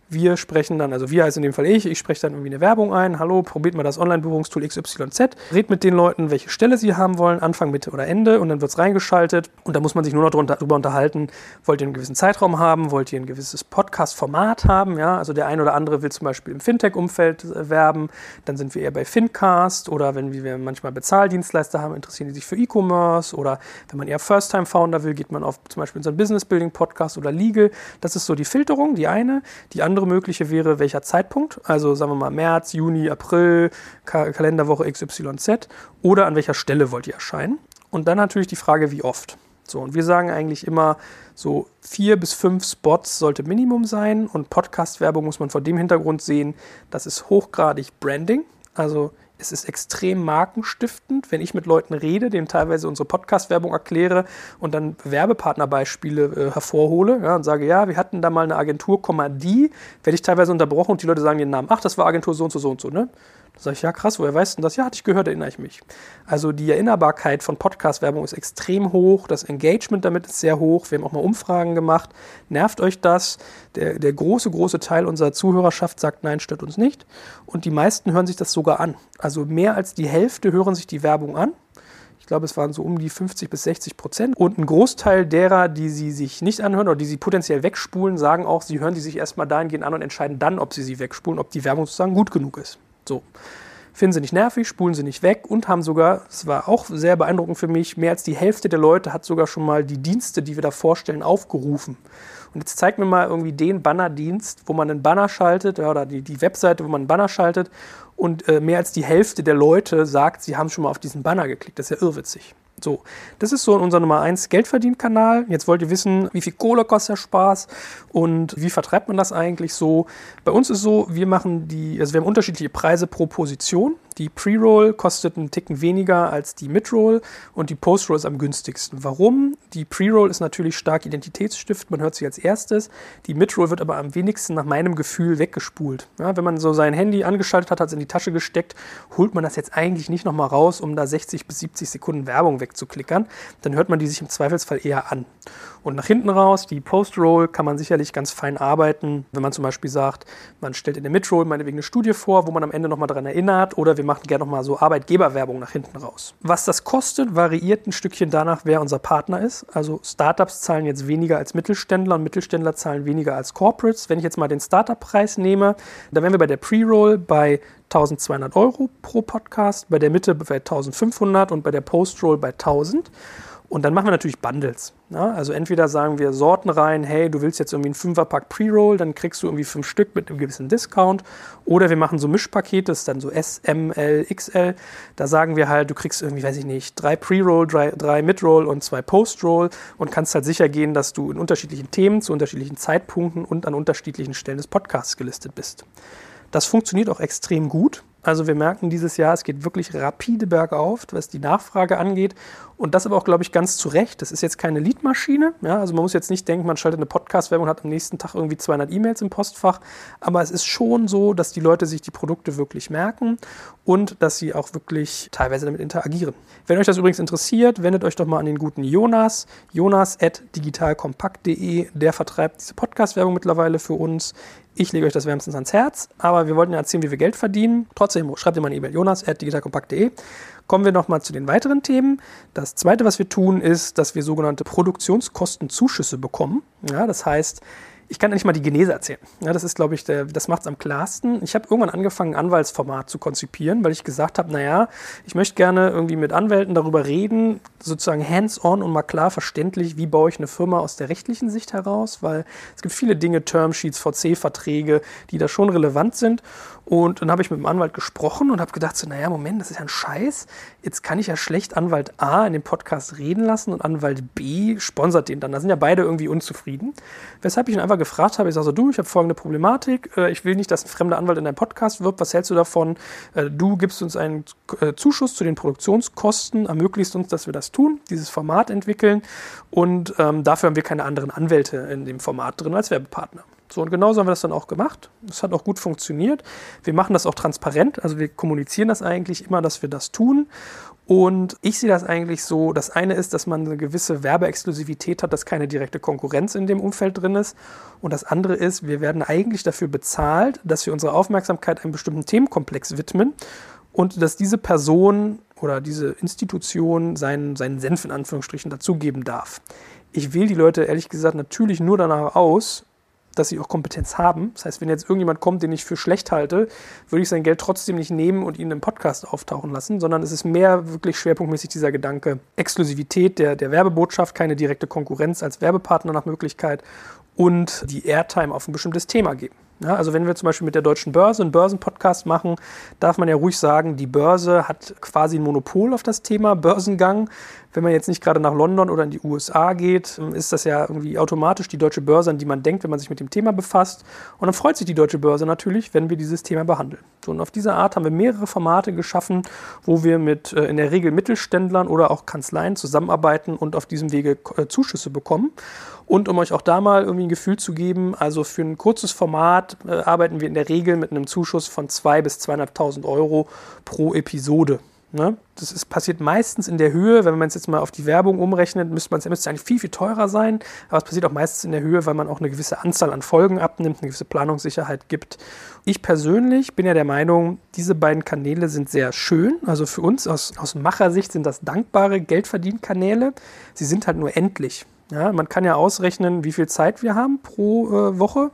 Wir sprechen dann, also wir heißt in dem Fall ich, ich spreche dann irgendwie eine Werbung ein. Hallo, probiert mal das Online-Buchungstool XYZ. Redet mit den Leuten, welche Stelle sie haben wollen, Anfang, Mitte oder Ende. Und dann wird es reingeschaltet. Und da muss man sich nur noch darüber unterhalten, wollt ihr einen gewissen Zeitraum haben, wollt ihr ein gewisses Podcast-Format haben. Ja? Also der ein oder andere will zum Beispiel im Fintech-Umfeld äh, werben. Dann sind wir eher bei Fincast. Oder wenn wir manchmal Bezahldienstleister haben, interessieren die sich für E-Commerce. Oder wenn man eher First-Time-Founder will, geht man auf zum Beispiel unseren Business-Building-Podcast oder Legal. Das ist so die Filterung, die eine. Die andere andere mögliche wäre, welcher Zeitpunkt, also sagen wir mal März, Juni, April, Ka Kalenderwoche XYZ oder an welcher Stelle wollt ihr erscheinen. Und dann natürlich die Frage, wie oft. So, und wir sagen eigentlich immer, so vier bis fünf Spots sollte Minimum sein und Podcast-Werbung muss man vor dem Hintergrund sehen, das ist hochgradig Branding. Also es ist extrem markenstiftend, wenn ich mit Leuten rede, denen teilweise unsere Podcast-Werbung erkläre und dann Werbepartnerbeispiele äh, hervorhole ja, und sage, ja, wir hatten da mal eine Agentur, die, werde ich teilweise unterbrochen und die Leute sagen den Namen, ach, das war Agentur so und so, so und so, ne? Da sage ich, ja krass, woher weißt du das? Ja, hatte ich gehört, erinnere ich mich. Also die Erinnerbarkeit von Podcast-Werbung ist extrem hoch, das Engagement damit ist sehr hoch. Wir haben auch mal Umfragen gemacht. Nervt euch das? Der, der große, große Teil unserer Zuhörerschaft sagt, nein, stört uns nicht. Und die meisten hören sich das sogar an. Also mehr als die Hälfte hören sich die Werbung an. Ich glaube, es waren so um die 50 bis 60 Prozent. Und ein Großteil derer, die sie sich nicht anhören oder die sie potenziell wegspulen, sagen auch, sie hören die sich erstmal dahingehend an und entscheiden dann, ob sie sie wegspulen, ob die Werbung sozusagen gut genug ist. So. Finden sie nicht nervig, spulen sie nicht weg und haben sogar, das war auch sehr beeindruckend für mich, mehr als die Hälfte der Leute hat sogar schon mal die Dienste, die wir da vorstellen, aufgerufen. Und jetzt zeigt mir mal irgendwie den Bannerdienst, wo man einen Banner schaltet, oder die, die Webseite, wo man einen Banner schaltet und äh, mehr als die Hälfte der Leute sagt, sie haben schon mal auf diesen Banner geklickt. Das ist ja irrwitzig. So, das ist so unser Nummer 1 Geldverdienkanal. Jetzt wollt ihr wissen, wie viel Kohle kostet der Spaß und wie vertreibt man das eigentlich so? Bei uns ist so, wir machen die, also wir haben unterschiedliche Preise pro Position. Die Pre-Roll kostet einen Ticken weniger als die Mid-Roll und die Post-Roll ist am günstigsten. Warum? Die Pre-Roll ist natürlich stark identitätsstiftend, man hört sie als erstes. Die Mid-Roll wird aber am wenigsten nach meinem Gefühl weggespult. Ja, wenn man so sein Handy angeschaltet hat, hat es in die Tasche gesteckt, holt man das jetzt eigentlich nicht nochmal raus, um da 60 bis 70 Sekunden Werbung wegzuklickern. Dann hört man die sich im Zweifelsfall eher an. Und nach hinten raus, die Post-Roll kann man sicherlich ganz fein arbeiten, wenn man zum Beispiel sagt, man stellt in der Mid-Roll meinetwegen eine Studie vor, wo man am Ende nochmal daran erinnert oder wir machen gerne nochmal so Arbeitgeberwerbung nach hinten raus. Was das kostet, variiert ein Stückchen danach, wer unser Partner ist. Also Startups zahlen jetzt weniger als Mittelständler und Mittelständler zahlen weniger als Corporates. Wenn ich jetzt mal den Startup-Preis nehme, dann wären wir bei der Pre-Roll bei 1200 Euro pro Podcast, bei der Mitte bei 1500 und bei der Post-Roll bei 1000. Und dann machen wir natürlich Bundles. Ja? Also entweder sagen wir Sorten rein, hey, du willst jetzt irgendwie einen Fünferpack Pre-Roll, dann kriegst du irgendwie fünf Stück mit einem gewissen Discount. Oder wir machen so Mischpakete, das ist dann so S, M, L, XL. Da sagen wir halt, du kriegst irgendwie, weiß ich nicht, drei Pre-Roll, drei, drei Mid-Roll und zwei Post-Roll und kannst halt sicher gehen, dass du in unterschiedlichen Themen, zu unterschiedlichen Zeitpunkten und an unterschiedlichen Stellen des Podcasts gelistet bist. Das funktioniert auch extrem gut. Also wir merken dieses Jahr, es geht wirklich rapide bergauf, was die Nachfrage angeht. Und das aber auch, glaube ich, ganz zu Recht. Das ist jetzt keine Leadmaschine. Ja? Also man muss jetzt nicht denken, man schaltet eine Podcast-Werbung und hat am nächsten Tag irgendwie 200 E-Mails im Postfach. Aber es ist schon so, dass die Leute sich die Produkte wirklich merken und dass sie auch wirklich teilweise damit interagieren. Wenn euch das übrigens interessiert, wendet euch doch mal an den guten Jonas. Jonas at digitalkompakt.de. Der vertreibt diese Podcast-Werbung mittlerweile für uns. Ich lege euch das wärmstens ans Herz, aber wir wollten ja erzählen, wie wir Geld verdienen. Trotzdem schreibt ihr mal eine E-Mail, jonas.digitalkompakt.de. Kommen wir nochmal zu den weiteren Themen. Das zweite, was wir tun, ist, dass wir sogenannte Produktionskostenzuschüsse bekommen. Ja, das heißt, ich kann nicht mal die Genese erzählen. Ja, das ist, glaube ich, der, das macht es am klarsten. Ich habe irgendwann angefangen, ein Anwaltsformat zu konzipieren, weil ich gesagt habe, naja, ich möchte gerne irgendwie mit Anwälten darüber reden, sozusagen hands-on und mal klar verständlich, wie baue ich eine Firma aus der rechtlichen Sicht heraus, weil es gibt viele Dinge, Termsheets, VC-Verträge, die da schon relevant sind. Und dann habe ich mit dem Anwalt gesprochen und habe gedacht, so, naja, Moment, das ist ja ein Scheiß. Jetzt kann ich ja schlecht Anwalt A in dem Podcast reden lassen und Anwalt B sponsert den dann. Da sind ja beide irgendwie unzufrieden. Weshalb ich ihn einfach gefragt habe, ich sage so, du, ich habe folgende Problematik. Äh, ich will nicht, dass ein fremder Anwalt in deinem Podcast wirbt. Was hältst du davon? Äh, du gibst uns einen äh, Zuschuss zu den Produktionskosten, ermöglichst uns, dass wir das tun, dieses Format entwickeln. Und ähm, dafür haben wir keine anderen Anwälte in dem Format drin als Werbepartner. So, und genauso haben wir das dann auch gemacht. Es hat auch gut funktioniert. Wir machen das auch transparent, also wir kommunizieren das eigentlich immer, dass wir das tun. Und ich sehe das eigentlich so, das eine ist, dass man eine gewisse Werbeexklusivität hat, dass keine direkte Konkurrenz in dem Umfeld drin ist. Und das andere ist, wir werden eigentlich dafür bezahlt, dass wir unsere Aufmerksamkeit einem bestimmten Themenkomplex widmen und dass diese Person oder diese Institution seinen, seinen Senf in Anführungsstrichen dazugeben darf. Ich wähle die Leute ehrlich gesagt natürlich nur danach aus, dass sie auch Kompetenz haben. Das heißt, wenn jetzt irgendjemand kommt, den ich für schlecht halte, würde ich sein Geld trotzdem nicht nehmen und ihn im Podcast auftauchen lassen, sondern es ist mehr wirklich schwerpunktmäßig dieser Gedanke Exklusivität der, der Werbebotschaft, keine direkte Konkurrenz als Werbepartner nach Möglichkeit und die Airtime auf ein bestimmtes Thema geben. Ja, also wenn wir zum Beispiel mit der deutschen Börse einen Börsenpodcast machen, darf man ja ruhig sagen, die Börse hat quasi ein Monopol auf das Thema Börsengang. Wenn man jetzt nicht gerade nach London oder in die USA geht, ist das ja irgendwie automatisch die deutsche Börse, an die man denkt, wenn man sich mit dem Thema befasst. Und dann freut sich die deutsche Börse natürlich, wenn wir dieses Thema behandeln. So, und auf diese Art haben wir mehrere Formate geschaffen, wo wir mit äh, in der Regel Mittelständlern oder auch Kanzleien zusammenarbeiten und auf diesem Wege äh, Zuschüsse bekommen. Und um euch auch da mal irgendwie ein Gefühl zu geben, also für ein kurzes Format äh, arbeiten wir in der Regel mit einem Zuschuss von 2.000 bis 2.500 Euro pro Episode. Ne? Das ist, passiert meistens in der Höhe, wenn man es jetzt mal auf die Werbung umrechnet, müsste man es eigentlich viel, viel teurer sein. Aber es passiert auch meistens in der Höhe, weil man auch eine gewisse Anzahl an Folgen abnimmt, eine gewisse Planungssicherheit gibt. Ich persönlich bin ja der Meinung, diese beiden Kanäle sind sehr schön. Also für uns aus, aus Machersicht sind das dankbare Geldverdienkanäle. Sie sind halt nur endlich. Ja, man kann ja ausrechnen, wie viel Zeit wir haben pro äh, Woche.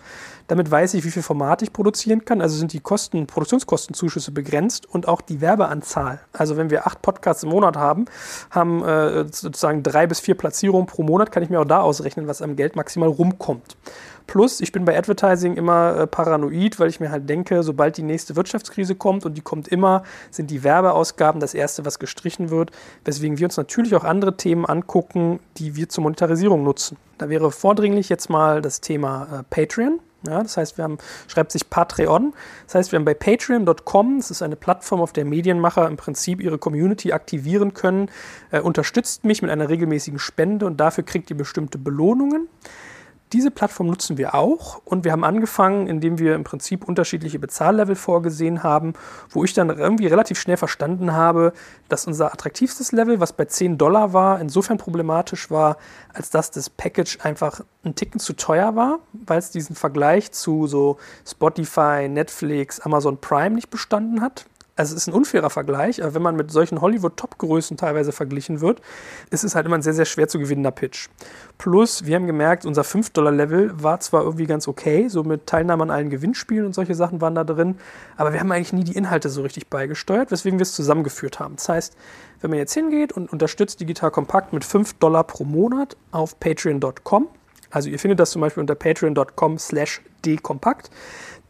Damit weiß ich, wie viel Format ich produzieren kann. Also sind die Kosten, Produktionskostenzuschüsse begrenzt und auch die Werbeanzahl. Also wenn wir acht Podcasts im Monat haben, haben äh, sozusagen drei bis vier Platzierungen pro Monat, kann ich mir auch da ausrechnen, was am Geld maximal rumkommt. Plus, ich bin bei Advertising immer äh, paranoid, weil ich mir halt denke, sobald die nächste Wirtschaftskrise kommt und die kommt immer, sind die Werbeausgaben das erste, was gestrichen wird. Weswegen wir uns natürlich auch andere Themen angucken, die wir zur Monetarisierung nutzen. Da wäre vordringlich jetzt mal das Thema äh, Patreon. Ja, das heißt, wir haben, schreibt sich Patreon. Das heißt, wir haben bei patreon.com, das ist eine Plattform, auf der Medienmacher im Prinzip ihre Community aktivieren können, äh, unterstützt mich mit einer regelmäßigen Spende und dafür kriegt ihr bestimmte Belohnungen. Diese Plattform nutzen wir auch und wir haben angefangen, indem wir im Prinzip unterschiedliche Bezahllevel vorgesehen haben, wo ich dann irgendwie relativ schnell verstanden habe, dass unser attraktivstes Level, was bei 10 Dollar war, insofern problematisch war, als dass das Package einfach ein Ticken zu teuer war, weil es diesen Vergleich zu so Spotify, Netflix, Amazon Prime nicht bestanden hat also es ist ein unfairer Vergleich, aber wenn man mit solchen Hollywood-Top-Größen teilweise verglichen wird, ist es halt immer ein sehr, sehr schwer zu gewinnender Pitch. Plus, wir haben gemerkt, unser 5-Dollar-Level war zwar irgendwie ganz okay, so mit Teilnahme an allen Gewinnspielen und solche Sachen waren da drin, aber wir haben eigentlich nie die Inhalte so richtig beigesteuert, weswegen wir es zusammengeführt haben. Das heißt, wenn man jetzt hingeht und unterstützt Digital Kompakt mit 5 Dollar pro Monat auf patreon.com, also ihr findet das zum Beispiel unter patreon.com slash dkompakt,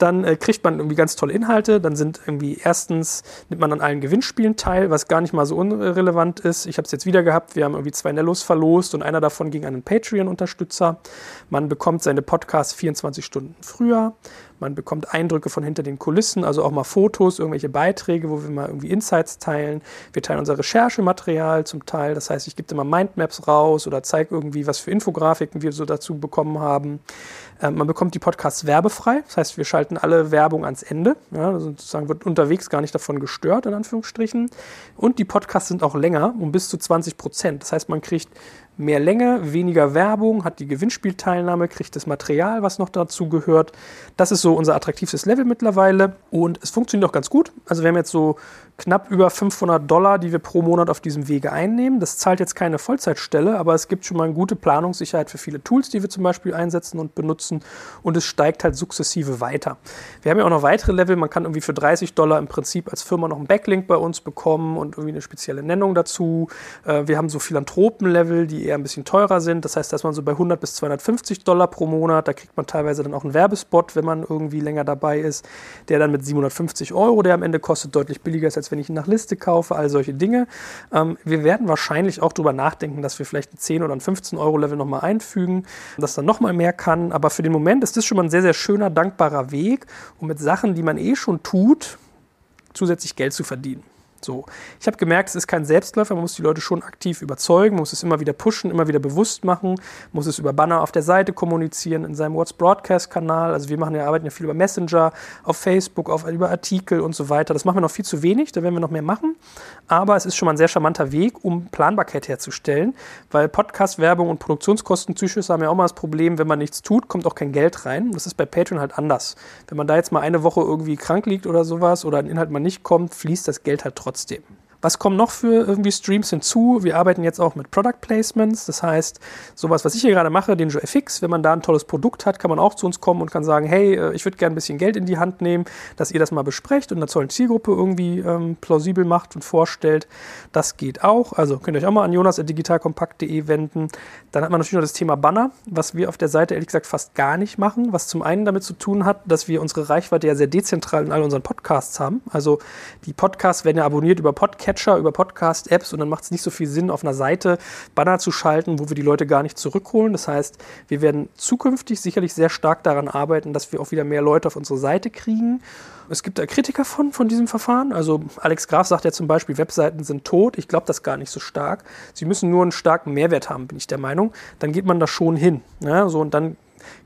dann äh, kriegt man irgendwie ganz tolle Inhalte. Dann sind irgendwie erstens, nimmt man an allen Gewinnspielen teil, was gar nicht mal so unrelevant ist. Ich habe es jetzt wieder gehabt, wir haben irgendwie zwei Nellos verlost und einer davon ging an einen Patreon-Unterstützer. Man bekommt seine Podcasts 24 Stunden früher. Man bekommt Eindrücke von hinter den Kulissen, also auch mal Fotos, irgendwelche Beiträge, wo wir mal irgendwie Insights teilen. Wir teilen unser Recherchematerial zum Teil. Das heißt, ich gebe immer Mindmaps raus oder zeige irgendwie, was für Infografiken wir so dazu bekommen haben. Ähm, man bekommt die Podcasts werbefrei. Das heißt, wir schalten alle Werbung ans Ende. Ja, also sozusagen wird unterwegs gar nicht davon gestört, in Anführungsstrichen. Und die Podcasts sind auch länger, um bis zu 20 Prozent. Das heißt, man kriegt mehr Länge, weniger Werbung, hat die Gewinnspielteilnahme, kriegt das Material, was noch dazu gehört. Das ist so unser attraktivstes Level mittlerweile und es funktioniert auch ganz gut. Also wir haben jetzt so knapp über 500 Dollar, die wir pro Monat auf diesem Wege einnehmen. Das zahlt jetzt keine Vollzeitstelle, aber es gibt schon mal eine gute Planungssicherheit für viele Tools, die wir zum Beispiel einsetzen und benutzen und es steigt halt sukzessive weiter. Wir haben ja auch noch weitere Level. Man kann irgendwie für 30 Dollar im Prinzip als Firma noch einen Backlink bei uns bekommen und irgendwie eine spezielle Nennung dazu. Äh, wir haben so Philanthropen-Level, die eher ein bisschen teurer sind. Das heißt, dass man so bei 100 bis 250 Dollar pro Monat, da kriegt man teilweise dann auch einen Werbespot, wenn man irgendwie länger dabei ist, der dann mit 750 Euro, der am Ende kostet, deutlich billiger ist, als wenn ich nach Liste kaufe, all solche Dinge. Ähm, wir werden wahrscheinlich auch darüber nachdenken, dass wir vielleicht ein 10 oder ein 15 Euro Level nochmal einfügen, dass dann nochmal mehr kann. Aber für den Moment ist das schon mal ein sehr, sehr schöner, dankbarer Weg, um mit Sachen, die man eh schon tut, zusätzlich Geld zu verdienen. So, ich habe gemerkt, es ist kein Selbstläufer, man muss die Leute schon aktiv überzeugen, muss es immer wieder pushen, immer wieder bewusst machen, muss es über Banner auf der Seite kommunizieren, in seinem What's Broadcast-Kanal. Also wir machen ja, arbeiten ja viel über Messenger, auf Facebook, auf, über Artikel und so weiter. Das machen wir noch viel zu wenig, da werden wir noch mehr machen. Aber es ist schon mal ein sehr charmanter Weg, um Planbarkeit herzustellen, weil Podcast-Werbung und Produktionskostenzuschüsse haben ja auch mal das Problem, wenn man nichts tut, kommt auch kein Geld rein. Das ist bei Patreon halt anders. Wenn man da jetzt mal eine Woche irgendwie krank liegt oder sowas oder ein Inhalt mal nicht kommt, fließt das Geld halt trotzdem trotzdem. Was kommen noch für irgendwie Streams hinzu? Wir arbeiten jetzt auch mit Product Placements. Das heißt, sowas, was ich hier gerade mache, den FX, wenn man da ein tolles Produkt hat, kann man auch zu uns kommen und kann sagen, hey, äh, ich würde gerne ein bisschen Geld in die Hand nehmen, dass ihr das mal besprecht und einer tollen Zielgruppe irgendwie ähm, plausibel macht und vorstellt. Das geht auch. Also könnt ihr euch auch mal an jonas.digitalkompakt.de wenden. Dann hat man natürlich noch das Thema Banner, was wir auf der Seite ehrlich gesagt fast gar nicht machen, was zum einen damit zu tun hat, dass wir unsere Reichweite ja sehr dezentral in all unseren Podcasts haben. Also die Podcasts werden ja abonniert über Podcasts Podcatcher, über Podcast-Apps und dann macht es nicht so viel Sinn, auf einer Seite Banner zu schalten, wo wir die Leute gar nicht zurückholen. Das heißt, wir werden zukünftig sicherlich sehr stark daran arbeiten, dass wir auch wieder mehr Leute auf unsere Seite kriegen. Es gibt da Kritiker von, von diesem Verfahren. Also Alex Graf sagt ja zum Beispiel, Webseiten sind tot. Ich glaube das gar nicht so stark. Sie müssen nur einen starken Mehrwert haben, bin ich der Meinung. Dann geht man da schon hin. Ja, so, und dann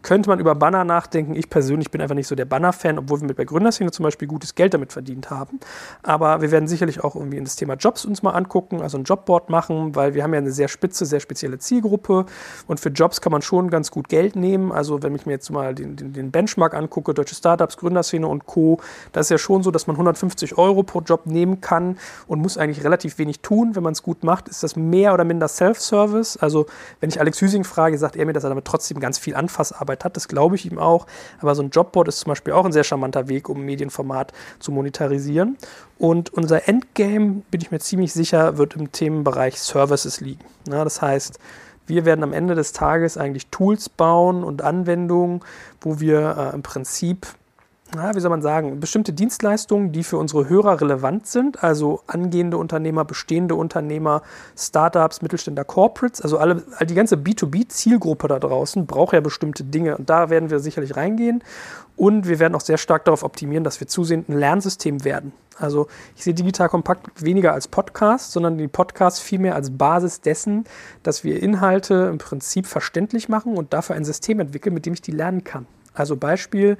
könnte man über Banner nachdenken. Ich persönlich bin einfach nicht so der Banner-Fan, obwohl wir mit der Gründerszene zum Beispiel gutes Geld damit verdient haben. Aber wir werden sicherlich auch irgendwie in das Thema Jobs uns mal angucken, also ein Jobboard machen, weil wir haben ja eine sehr spitze, sehr spezielle Zielgruppe und für Jobs kann man schon ganz gut Geld nehmen. Also wenn ich mir jetzt mal den, den, den Benchmark angucke, deutsche Startups, Gründerszene und Co., da ist ja schon so, dass man 150 Euro pro Job nehmen kann und muss eigentlich relativ wenig tun. Wenn man es gut macht, ist das mehr oder minder Self-Service. Also wenn ich Alex Hüsing frage, sagt er mir, dass er damit trotzdem ganz viel Anfassarbeit Arbeit hat. Das glaube ich ihm auch. Aber so ein Jobboard ist zum Beispiel auch ein sehr charmanter Weg, um ein Medienformat zu monetarisieren. Und unser Endgame, bin ich mir ziemlich sicher, wird im Themenbereich Services liegen. Ja, das heißt, wir werden am Ende des Tages eigentlich Tools bauen und Anwendungen, wo wir äh, im Prinzip na, wie soll man sagen, bestimmte Dienstleistungen, die für unsere Hörer relevant sind, also angehende Unternehmer, bestehende Unternehmer, Startups, Mittelständler, Corporates, also alle, all die ganze B2B-Zielgruppe da draußen braucht ja bestimmte Dinge und da werden wir sicherlich reingehen und wir werden auch sehr stark darauf optimieren, dass wir zusehend ein Lernsystem werden. Also ich sehe Digital Kompakt weniger als Podcast, sondern die Podcasts vielmehr als Basis dessen, dass wir Inhalte im Prinzip verständlich machen und dafür ein System entwickeln, mit dem ich die lernen kann. Also Beispiel,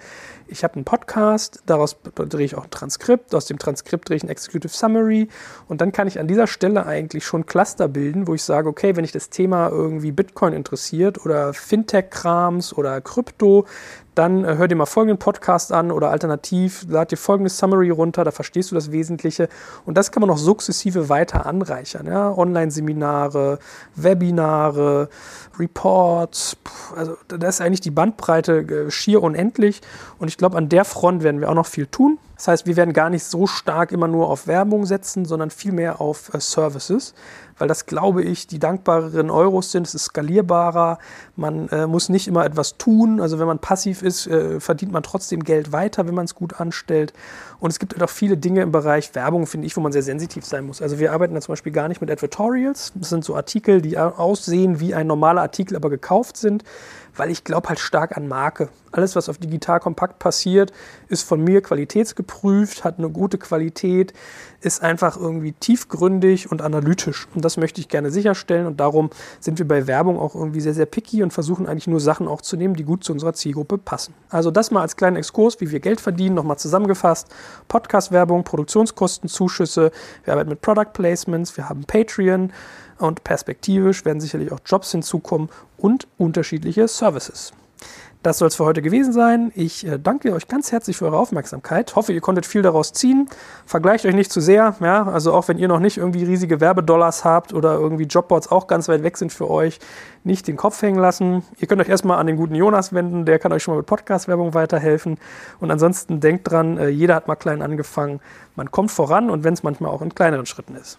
ich habe einen Podcast, daraus drehe ich auch ein Transkript, aus dem Transkript drehe ich ein Executive Summary und dann kann ich an dieser Stelle eigentlich schon Cluster bilden, wo ich sage, okay, wenn ich das Thema irgendwie Bitcoin interessiert oder Fintech-Krams oder Krypto, dann äh, hör dir mal folgenden Podcast an oder alternativ lad dir folgendes Summary runter, da verstehst du das Wesentliche. Und das kann man noch sukzessive weiter anreichern. Ja? Online-Seminare, Webinare, Reports, also da ist eigentlich die Bandbreite äh, schier unendlich. Und ich glaube, an der Front werden wir auch noch viel tun. Das heißt, wir werden gar nicht so stark immer nur auf Werbung setzen, sondern vielmehr auf äh, Services weil das, glaube ich, die dankbareren Euros sind. Es ist skalierbarer. Man äh, muss nicht immer etwas tun. Also wenn man passiv ist, äh, verdient man trotzdem Geld weiter, wenn man es gut anstellt. Und es gibt halt auch viele Dinge im Bereich Werbung, finde ich, wo man sehr sensitiv sein muss. Also wir arbeiten da zum Beispiel gar nicht mit Advertorials. Das sind so Artikel, die aussehen wie ein normaler Artikel, aber gekauft sind weil ich glaube halt stark an Marke. Alles, was auf digital kompakt passiert, ist von mir qualitätsgeprüft, hat eine gute Qualität, ist einfach irgendwie tiefgründig und analytisch. Und das möchte ich gerne sicherstellen. Und darum sind wir bei Werbung auch irgendwie sehr, sehr picky und versuchen eigentlich nur Sachen auch zu nehmen, die gut zu unserer Zielgruppe passen. Also das mal als kleinen Exkurs, wie wir Geld verdienen, nochmal zusammengefasst. Podcast-Werbung, Produktionskosten, Zuschüsse, wir arbeiten mit Product Placements, wir haben Patreon und perspektivisch werden sicherlich auch Jobs hinzukommen und unterschiedliche Services. Das soll es für heute gewesen sein. Ich äh, danke euch ganz herzlich für eure Aufmerksamkeit. Hoffe, ihr konntet viel daraus ziehen. Vergleicht euch nicht zu sehr. Ja? Also auch wenn ihr noch nicht irgendwie riesige Werbedollars habt oder irgendwie Jobboards auch ganz weit weg sind für euch, nicht den Kopf hängen lassen. Ihr könnt euch erstmal an den guten Jonas wenden. Der kann euch schon mal mit Podcast-Werbung weiterhelfen. Und ansonsten denkt dran, äh, jeder hat mal klein angefangen. Man kommt voran und wenn es manchmal auch in kleineren Schritten ist.